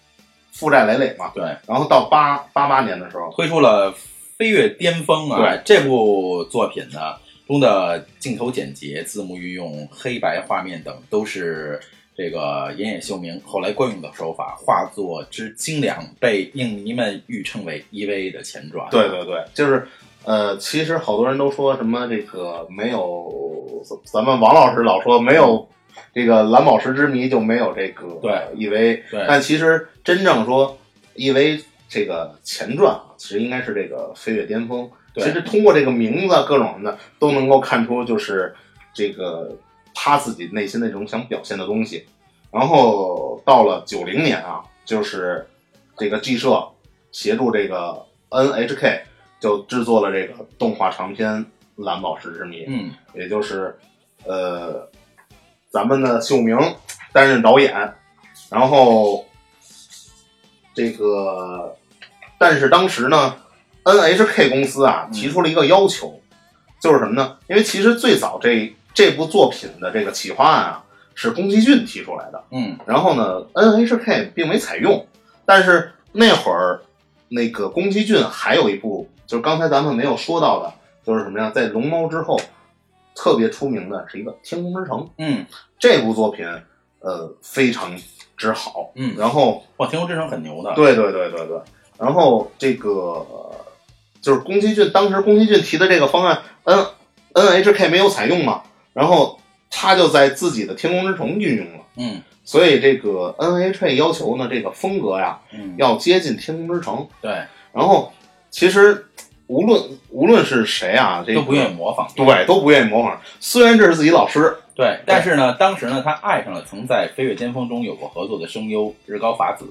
负债累累嘛，对，然后到八八八年的时候，推出了《飞跃巅峰》啊，对这部作品呢中的镜头简洁、字幕运用、黑白画面等都是这个岩野秀明后来惯用的手法，画作之精良，被影迷们誉称为 EVA 的前传。对对对，就是呃，其实好多人都说什么这个没有，咱们王老师老说没有这个蓝宝石之谜就没有这个对 EV，对但其实真正说 EV 这个前传啊，其实应该是这个飞跃巅峰。对其实通过这个名字各种的都能够看出，就是这个他自己内心那种想表现的东西。然后到了九零年啊，就是这个 G 社协助这个 NHK 就制作了这个动画长片《蓝宝石之谜》，嗯，也就是呃咱们的秀明担任导演，然后这个但是当时呢，NHK 公司啊嗯。提出了一个要求，就是什么呢？因为其实最早这这部作品的这个企划案啊是宫崎骏提出来的，嗯，然后呢，NHK 并没采用，但是那会儿那个宫崎骏还有一部，就是刚才咱们没有说到的，就是什么呀？在《龙猫》之后，特别出名的是一个《天空之城》嗯，这部作品，呃，非常之好。嗯然后哇，天空之城很牛的。对对对对对，然后这个呃就是宫崎骏当时宫崎骏提的这个方案，N NHK 没有采用嘛，然后他就在自己的《天空之城》运用了。嗯所以这个 NHK 要求呢，这个风格呀嗯，要接近《天空之城》。对，然后其实无论无论是谁啊，这个都不愿意模仿。对都不愿意模仿。虽然这是自己老师，对，但是呢，当时呢，他爱上了曾在《飞跃巅峰》中有过合作的声优日高法子，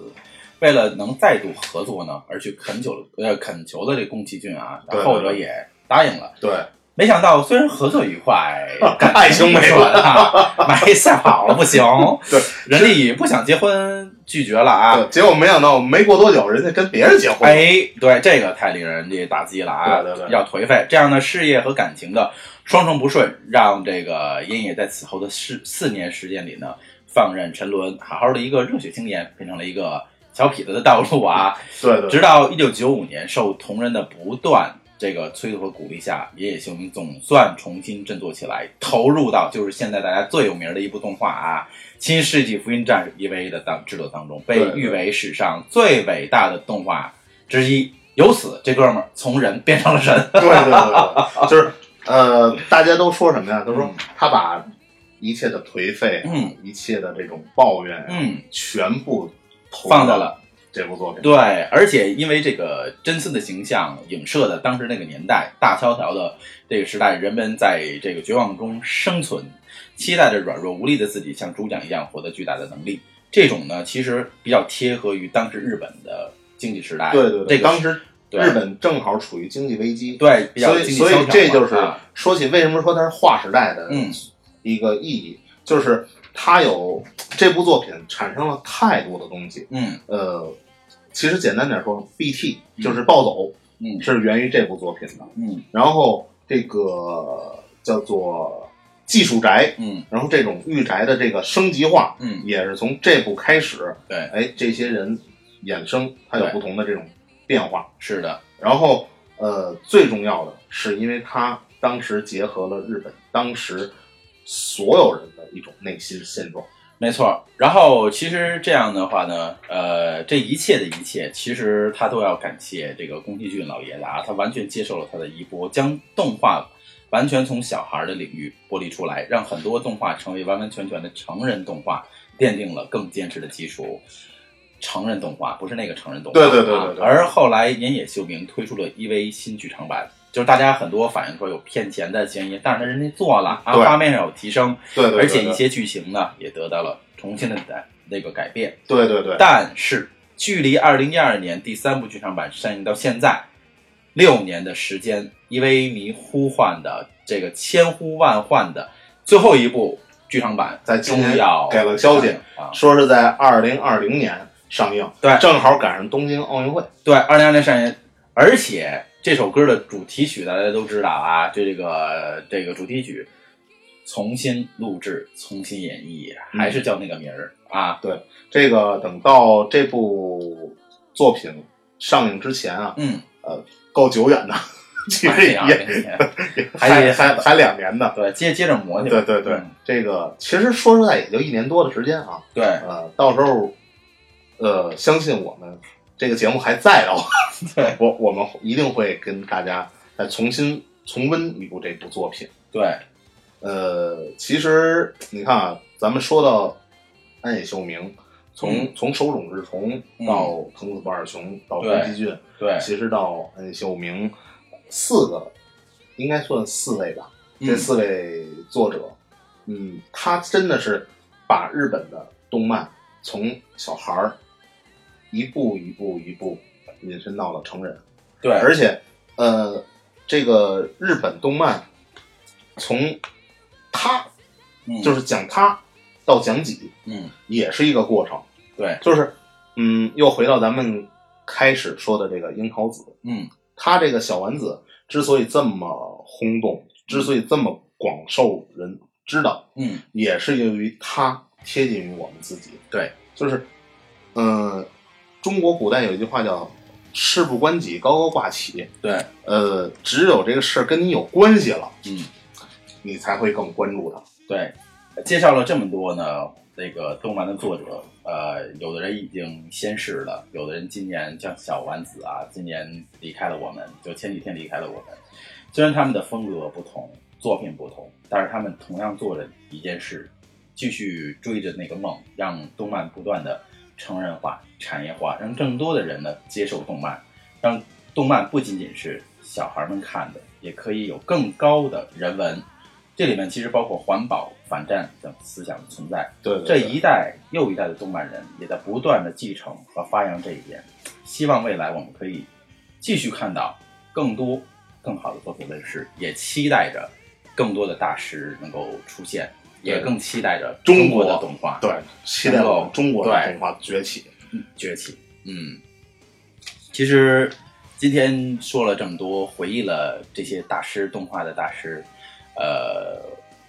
为了能再度合作呢，而去恳求呃恳求的这宫崎骏啊，后者也答应了。对没想到虽然合作愉快，感爱情没不了顺啊，埋下好了不行，对，人家也不想结婚拒绝了啊。结果没想到没过多久，人家跟别人结婚了。哎，对，这个太令人这打击了啊！对对对要颓废，这样的事业和感情的双重不顺，让这个烟野在此后的四四年时间里呢，放任沉沦，好好的一个热血青年，变成了一个小痞子的道路啊！对对直到一九九五年，受同人的不断这个催促和鼓励下，野野秀明总算重新振作起来，投入到就是现在大家最有名的一部动画啊《新世纪福音战士 EVA》的当制作当中，被誉为史上最伟大的动画之一。由此，这哥们儿从人变成了神。对对对对，就是呃，大家都说什么呀？都说嗯他把一切的颓废，嗯，一切的这种抱怨，，嗯，全部投放在了这部作品。对，而且因为这个真丝的形象影射的当时那个年代大萧条的这个时代，人们在这个绝望中生存，期待着软弱无力的自己像猪讲一样获得巨大的能力。这种呢，其实比较贴合于当时日本的经济时代。对对对，这个当时对日本正好处于经济危机，对比较所以所以经济萧条这就是说起为什么说它是划时代的嗯一个意义，就是它有这部作品产生了太多的东西。嗯呃，其实简单点说，BT 嗯就是暴走，嗯是源于这部作品的。嗯然后这个叫做技术宅，嗯然后这种御宅的这个升级化，嗯，也是从这部开始。对哎，这些人衍生，它有不同的这种变化。是的，然后呃，最重要的是，因为它当时结合了日本当时所有人的一种内心现状。没错，然后其实这样的话呢，呃，这一切的一切，其实他都要感谢这个宫崎骏老爷子啊，他完全接受了他的衣钵，将动画完全从小孩的领域剥离出来，让很多动画成为完完全全的成人动画，奠定了更坚实的基础。成人动画不是那个成人动画，对对对对对啊而后来岩野秀明推出了 EV 新剧场版，就是大家很多反映说有骗钱的嫌疑，但是他人家做了啊，画面上有提升，对对对而且一些剧情呢也得到了重新的改那个改变。对对对，但是距离二零一二年第三部剧场版上映到现在六年的时间，因为迷呼唤的这个千呼万唤的最后一部剧场版，在今年终于要给了消息啊！说是在二零二零年上映，对正好赶上东京奥运会。对，二零二年上映，而且这首歌的主题曲大家都知道啊，这这个这个主题曲重新录制、重新演绎，嗯还是叫那个名儿啊？对这个等到这部作品上映之前啊，嗯，呃够久远的。其实也这还还还还两年呢。对，接接着磨去。对对对嗯，这个其实说实在也就一年多的时间啊。对呃，到时候呃，相信我们这个节目还在的话，对我我们一定会跟大家再重新重温一部这部作品。对，呃，其实你看啊，咱们说到安野秀明，从、嗯从手冢治虫到藤子不二雄到宫崎骏，对，其实到安野秀明四个，应该算四位吧。嗯这四位作者，嗯，他真的是把日本的动漫从小孩儿一步一步一步引申到了成人，对，而且呃，这个日本动漫从他嗯就是讲他到讲己，嗯，也是一个过程。对，就是嗯，又回到咱们开始说的这个樱桃子，嗯他这个小丸子之所以这么轰动，之所以这么广受人知道，嗯，也是由于他贴近于我们自己。对，就是嗯、呃中国古代有一句话叫“事不关己，高高挂起”。对，呃，只有这个事儿跟你有关系了，嗯你才会更关注它。对，介绍了这么多呢，这个动漫的作者，呃，有的人已经仙逝了，有的人今年像小丸子啊，今年离开了我们，就前几天离开了我们。虽然他们的风格不同，作品不同，但是他们同样做着一件事，继续追着那个梦，让动漫不断的成人化、产业化，让更多的人呢接受动漫，让动漫不仅仅是小孩们看的，也可以有更高的人文。这里面其实包括环保、反战等思想的存在。对对这一代又一代的动漫人也在不断的继承和发扬这一点。希望未来我们可以继续看到更多更好的作品问世，也期待着更多的大师能够出现，也更期待着中国国的动画对，期待我们中国的动画崛起。崛起。嗯，其实今天说了这么多，回忆了这些大师动画的大师，呃，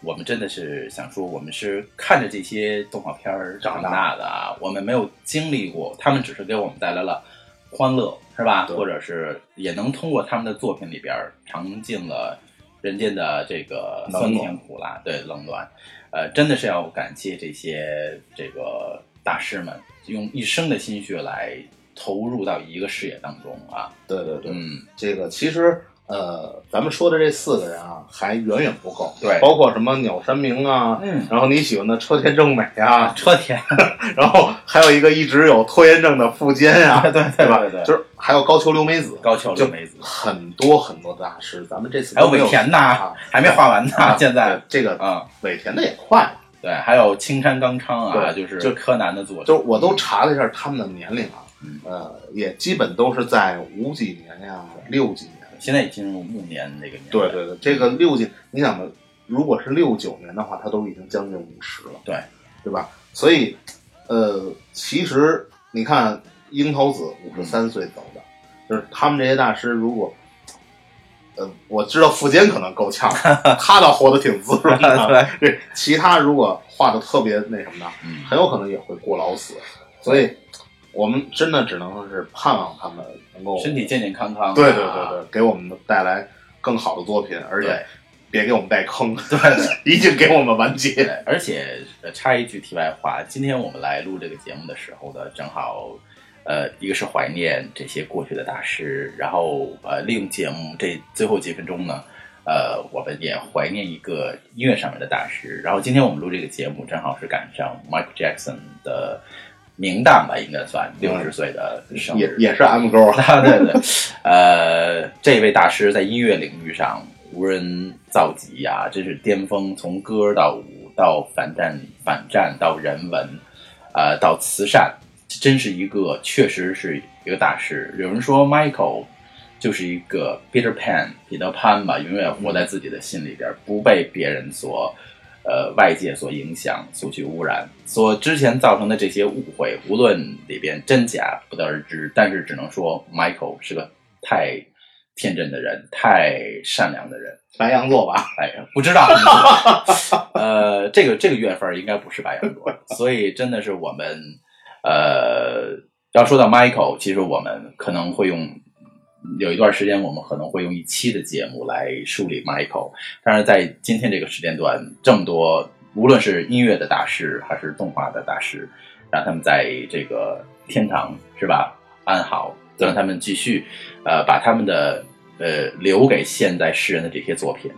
我们真的是想说，我们是看着这些动画片儿长大的啊，我们没有经历过，他们只是给我们带来了欢乐，是吧？或者是也能通过他们的作品里边儿尝尽了人间的这个酸甜苦辣，对冷暖。呃，真的是要感谢这些这个大师们，用一生的心血来投入到一个事业当中啊。对对对，嗯，这个其实呃，咱们说的这四个人啊，还远远不够。对包括什么鸟山明啊，嗯，然后你喜欢的车田正美啊，车田，然后还有一个一直有拖延症的富坚啊，对对对吧？对对就是还有高桥留美子，高桥留美子，很多很多大师，咱们这次还有尾田呐啊，还没画完呢，啊现在这个啊，尾田的也快，对，还有青山刚昌啊，对就是就柯南的作者，就是我都查了一下他们的年龄啊嗯，呃，也基本都是在五几年呀、六几年。现在也进入暮年那个年代。对对对，这个六几，你想吧，如果是六九年的话，他都已经将近五十了，对。对吧？所以，呃，其实你看樱桃子五十三岁走的，就是他们这些大师，如果，呃，我知道富坚可能够呛，他倒活得挺滋润的，对，对，其他如果画的特别那什么的，嗯，很有可能也会过劳死，所以我们真的只能说是盼望他们能够身体健健康康啊。对对对对，给我们带来更好的作品，而且别给我们带坑，对 对。一定 给我们完结。对，而且呃插一句题外话，今天我们来录这个节目的时候呢，正好，呃，一个是怀念这些过去的大师，然后呃，利用节目这最后几分钟呢，呃，我们也怀念一个音乐上面的大师。然后今天我们录这个节目，正好是赶上 Michael Jackson 的名旦吧，应该算六十岁的生日。也也是 M 勾啊，啊，对对，呃，这位大师在音乐领域上无人造极呀、真是巅峰，从歌到舞到反战反战到人文，呃，到慈善，真是一个确实是一个大师。有人说 Michael 就是一个 Peter Pan 彼得潘吧，永远活在自己的心里边，不被别人所。呃，外界所影响、所去污染，所之前造成的这些误会，无论里边真假不得而知，但是只能说 Michael 是个太天真的人，太善良的人。白羊座吧？哎呀，不知道，呃，这个这个月份应该不是白羊座，所以真的是我们，呃，要说到 Michael，其实我们可能会用有一段时间我们可能会用一期的节目来梳理 Michael，但是在今天这个时间段，这么多无论是音乐的大师还是动画的大师，让他们在这个天堂是吧安好，让他们继续呃把他们的呃留给现在世人的这些作品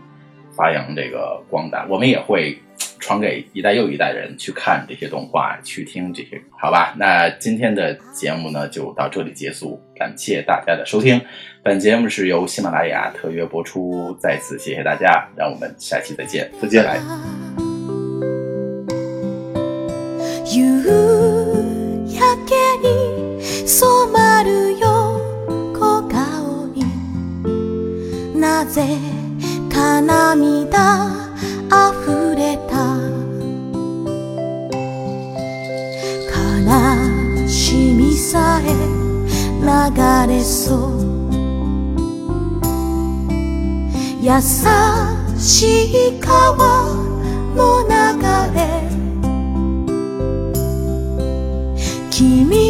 发扬这个光大，我们也会。传给一代又一代人去看这些动画，去听这些，好吧？那今天的节目呢，就到这里结束，感谢大家的收听。本节目是由喜马拉雅特约播出，再次谢谢大家，让我们下期再见，再见。れそう。優しい川の流れ。君